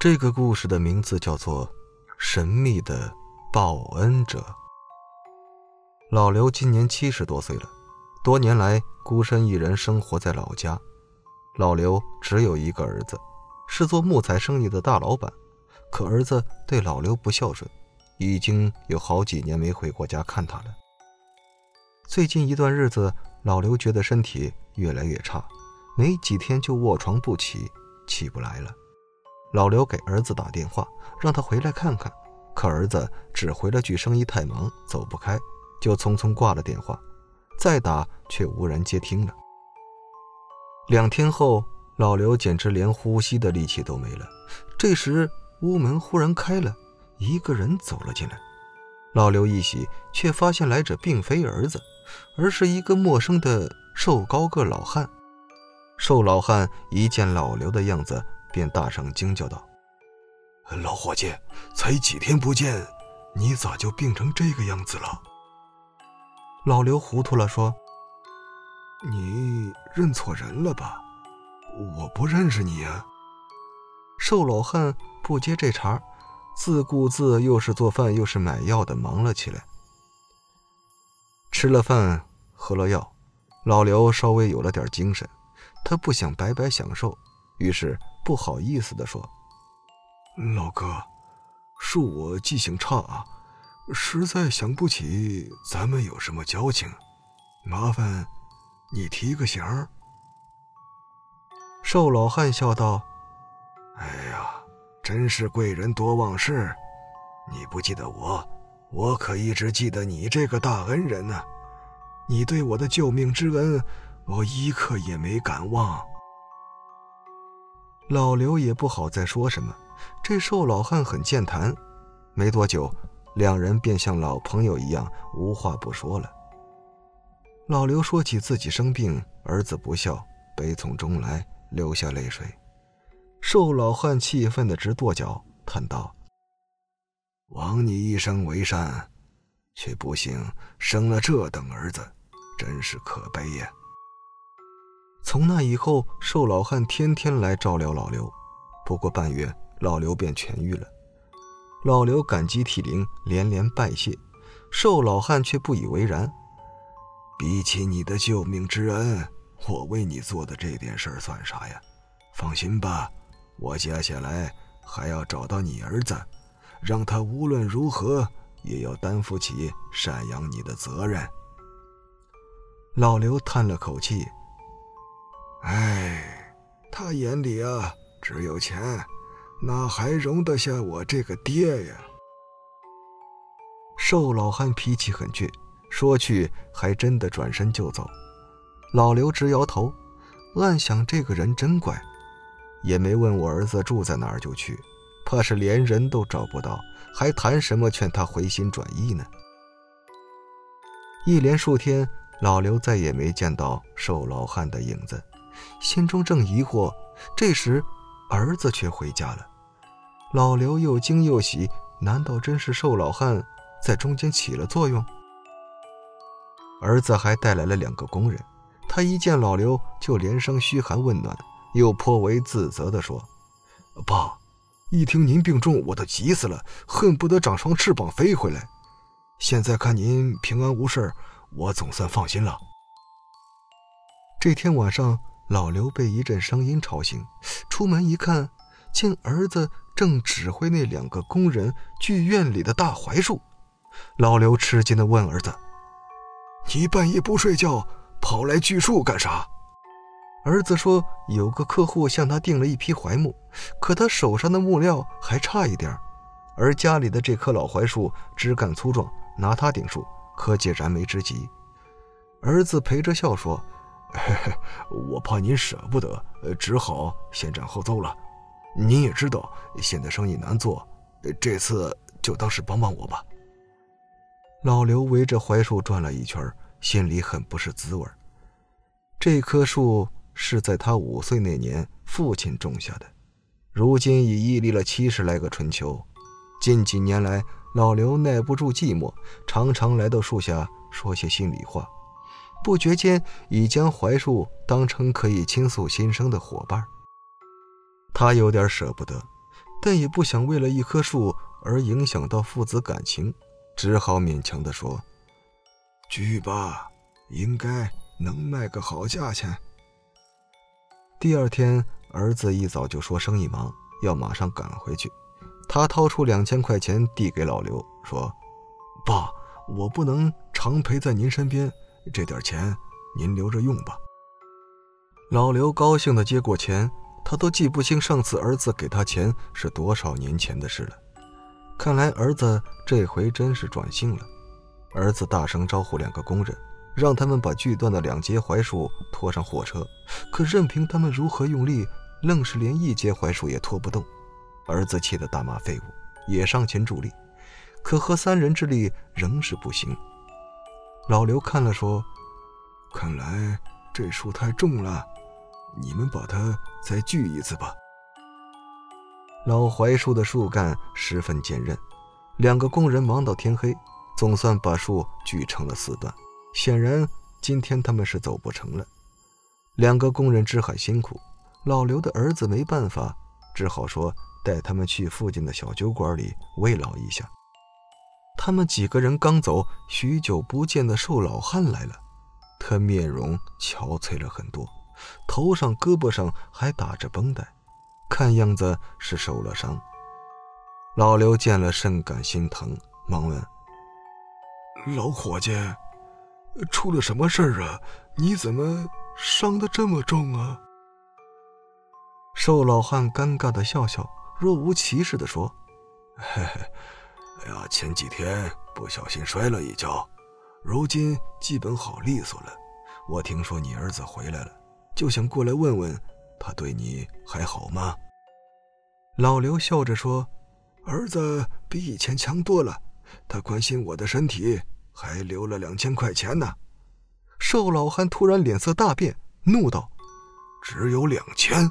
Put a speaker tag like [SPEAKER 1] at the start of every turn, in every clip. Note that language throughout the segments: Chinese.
[SPEAKER 1] 这个故事的名字叫做《神秘的报恩者》。老刘今年七十多岁了，多年来孤身一人生活在老家。老刘只有一个儿子，是做木材生意的大老板，可儿子对老刘不孝顺，已经有好几年没回过家看他了。最近一段日子，老刘觉得身体越来越差，没几天就卧床不起，起不来了。老刘给儿子打电话，让他回来看看，可儿子只回了句“生意太忙，走不开”，就匆匆挂了电话。再打却无人接听了。两天后，老刘简直连呼吸的力气都没了。这时，屋门忽然开了，一个人走了进来。老刘一喜，却发现来者并非儿子，而是一个陌生的瘦高个老汉。瘦老汉一见老刘的样子。便大声惊叫道：“
[SPEAKER 2] 老伙计，才几天不见，你咋就病成这个样子了？”
[SPEAKER 1] 老刘糊涂了，说：“
[SPEAKER 2] 你认错人了吧？我不认识你呀。”
[SPEAKER 1] 瘦老汉不接这茬，自顾自又是做饭又是买药的忙了起来。吃了饭，喝了药，老刘稍微有了点精神，他不想白白享受，于是。不好意思地说：“
[SPEAKER 2] 老哥，恕我记性差啊，实在想不起咱们有什么交情，麻烦你提个醒。”
[SPEAKER 1] 瘦老汉笑道：“
[SPEAKER 2] 哎呀，真是贵人多忘事，你不记得我，我可一直记得你这个大恩人呢。你对我的救命之恩，我一刻也没敢忘。”
[SPEAKER 1] 老刘也不好再说什么，这瘦老汉很健谈，没多久，两人便像老朋友一样无话不说了。老刘说起自己生病，儿子不孝，悲从中来，流下泪水。瘦老汉气愤的直跺脚，叹道：“
[SPEAKER 2] 枉你一生为善，却不幸生了这等儿子，真是可悲呀！”
[SPEAKER 1] 从那以后，瘦老汉天天来照料老刘。不过半月，老刘便痊愈了。老刘感激涕零，连连拜谢。瘦老汉却不以为然。
[SPEAKER 2] 比起你的救命之恩，我为你做的这点事儿算啥呀？放心吧，我接下来还要找到你儿子，让他无论如何也要担负起赡养你的责任。
[SPEAKER 1] 老刘叹了口气。
[SPEAKER 2] 哎，他眼里啊只有钱，哪还容得下我这个爹呀？
[SPEAKER 1] 瘦老汉脾气很倔，说去还真的转身就走。老刘直摇头，暗想这个人真怪，也没问我儿子住在哪儿就去，怕是连人都找不到，还谈什么劝他回心转意呢？一连数天，老刘再也没见到瘦老汉的影子。心中正疑惑，这时儿子却回家了。老刘又惊又喜，难道真是瘦老汉在中间起了作用？儿子还带来了两个工人，他一见老刘就连声嘘寒问暖，又颇为自责地说：“
[SPEAKER 2] 爸，一听您病重，我都急死了，恨不得长双翅膀飞回来。现在看您平安无事，我总算放心了。”
[SPEAKER 1] 这天晚上。老刘被一阵声音吵醒，出门一看，见儿子正指挥那两个工人锯院里的大槐树。老刘吃惊地问儿子：“
[SPEAKER 2] 你半夜不睡觉，跑来锯树干啥？”
[SPEAKER 1] 儿子说：“有个客户向他订了一批槐木，可他手上的木料还差一点而家里的这棵老槐树枝干粗壮，拿它顶树，可解燃眉之急。”儿子陪着笑说。
[SPEAKER 2] 嘿嘿，我怕您舍不得，只好先斩后奏了。您也知道现在生意难做，这次就当是帮帮我吧。
[SPEAKER 1] 老刘围着槐树转了一圈，心里很不是滋味。这棵树是在他五岁那年父亲种下的，如今已屹立了七十来个春秋。近几年来，老刘耐不住寂寞，常常来到树下说些心里话。不觉间，已将槐树当成可以倾诉心声的伙伴。他有点舍不得，但也不想为了一棵树而影响到父子感情，只好勉强地说：“
[SPEAKER 2] 去吧，应该能卖个好价钱。”
[SPEAKER 1] 第二天，儿子一早就说生意忙，要马上赶回去。他掏出两千块钱递给老刘，说：“爸，我不能常陪在您身边，这点钱您留着用吧。”老刘高兴地接过钱，他都记不清上次儿子给他钱是多少年前的事了。看来儿子这回真是转性了。儿子大声招呼两个工人，让他们把锯断的两节槐树拖上货车。可任凭他们如何用力，愣是连一节槐树也拖不动。儿子气得大骂废物，也上前助力，可合三人之力仍是不行。老刘看了说：“
[SPEAKER 2] 看来这树太重了。”你们把它再锯一次吧。
[SPEAKER 1] 老槐树的树干十分坚韧，两个工人忙到天黑，总算把树锯成了四段。显然今天他们是走不成了。两个工人只喊辛苦，老刘的儿子没办法，只好说带他们去附近的小酒馆里慰劳一下。他们几个人刚走，许久不见的瘦老汉来了，他面容憔悴了很多。头上、胳膊上还打着绷带，看样子是受了伤。老刘见了甚感心疼，忙问：“
[SPEAKER 2] 老伙计，出了什么事儿啊？你怎么伤得这么重啊？”
[SPEAKER 1] 瘦老汉尴尬的笑笑，若无其事的说：“
[SPEAKER 2] 嘿嘿，哎呀，前几天不小心摔了一跤，如今基本好利索了。我听说你儿子回来了。”就想过来问问，他对你还好吗？
[SPEAKER 1] 老刘笑着说：“
[SPEAKER 2] 儿子比以前强多了，他关心我的身体，还留了两千块钱呢。”
[SPEAKER 1] 瘦老汉突然脸色大变，怒道：“
[SPEAKER 2] 只有两千，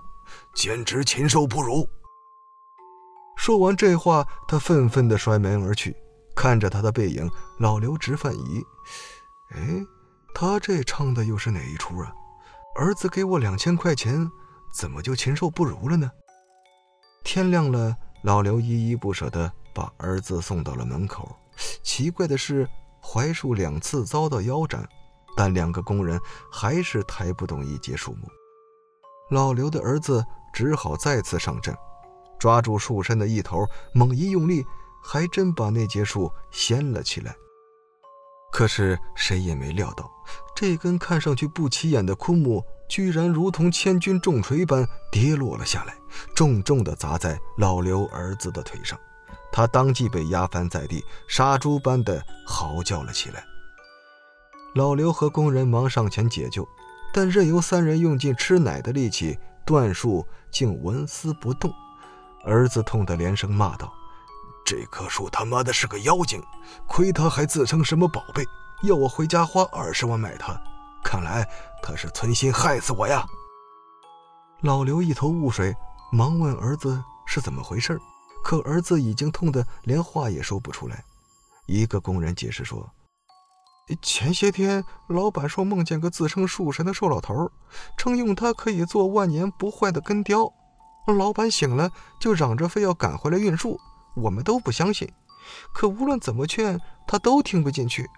[SPEAKER 2] 简直禽兽不如！”
[SPEAKER 1] 说完这话，他愤愤地摔门而去。看着他的背影，老刘直犯疑：“哎，他这唱的又是哪一出啊？”儿子给我两千块钱，怎么就禽兽不如了呢？天亮了，老刘依依不舍地把儿子送到了门口。奇怪的是，槐树两次遭到腰斩，但两个工人还是抬不动一截树木。老刘的儿子只好再次上阵，抓住树身的一头，猛一用力，还真把那节树掀了起来。可是谁也没料到，这根看上去不起眼的枯木，居然如同千钧重锤般跌落了下来，重重地砸在老刘儿子的腿上。他当即被压翻在地，杀猪般的嚎叫了起来。老刘和工人忙上前解救，但任由三人用尽吃奶的力气，断树竟纹丝不动。儿子痛得连声骂道。
[SPEAKER 2] 这棵树他妈的是个妖精，亏他还自称什么宝贝，要我回家花二十万买它。看来他是存心害死我呀！
[SPEAKER 1] 老刘一头雾水，忙问儿子是怎么回事，可儿子已经痛得连话也说不出来。一个工人解释说：“前些天老板说梦见个自称树神的瘦老头，称用它可以做万年不坏的根雕。老板醒了就嚷着非要赶回来运树。”我们都不相信，可无论怎么劝，他都听不进去。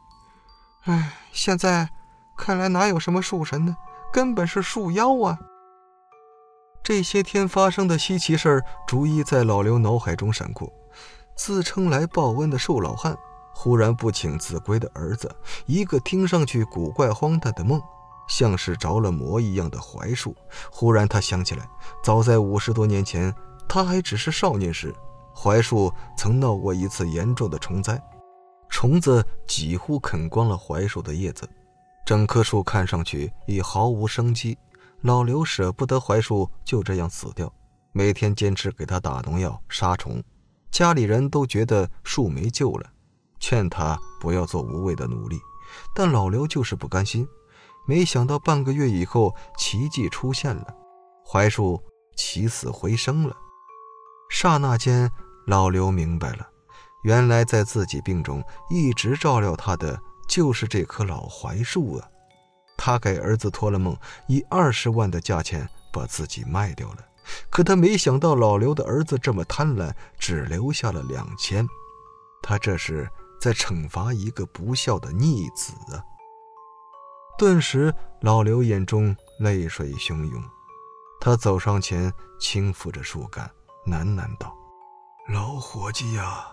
[SPEAKER 1] 唉，现在看来哪有什么树神呢？根本是树妖啊！这些天发生的稀奇事儿，逐一在老刘脑海中闪过。自称来报恩的瘦老汉，忽然不请自归的儿子，一个听上去古怪荒诞的梦，像是着了魔一样的槐树。忽然他想起来，早在五十多年前，他还只是少年时。槐树曾闹过一次严重的虫灾，虫子几乎啃光了槐树的叶子，整棵树看上去已毫无生机。老刘舍不得槐树就这样死掉，每天坚持给它打农药杀虫。家里人都觉得树没救了，劝他不要做无谓的努力，但老刘就是不甘心。没想到半个月以后，奇迹出现了，槐树起死回生了。刹那间。老刘明白了，原来在自己病中一直照料他的就是这棵老槐树啊！他给儿子托了梦，以二十万的价钱把自己卖掉了，可他没想到老刘的儿子这么贪婪，只留下了两千。他这是在惩罚一个不孝的逆子啊！顿时，老刘眼中泪水汹涌，他走上前，轻抚着树干，喃喃道：“
[SPEAKER 2] 老伙计呀，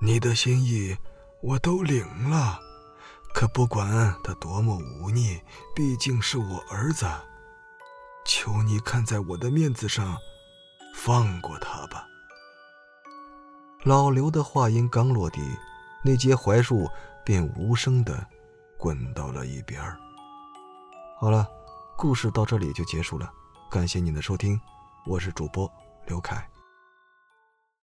[SPEAKER 2] 你的心意我都领了，可不管他多么忤逆，毕竟是我儿子。求你看在我的面子上，放过他吧。”
[SPEAKER 1] 老刘的话音刚落地，那截槐树便无声的滚到了一边儿。好了，故事到这里就结束了。感谢您的收听，我是主播刘凯。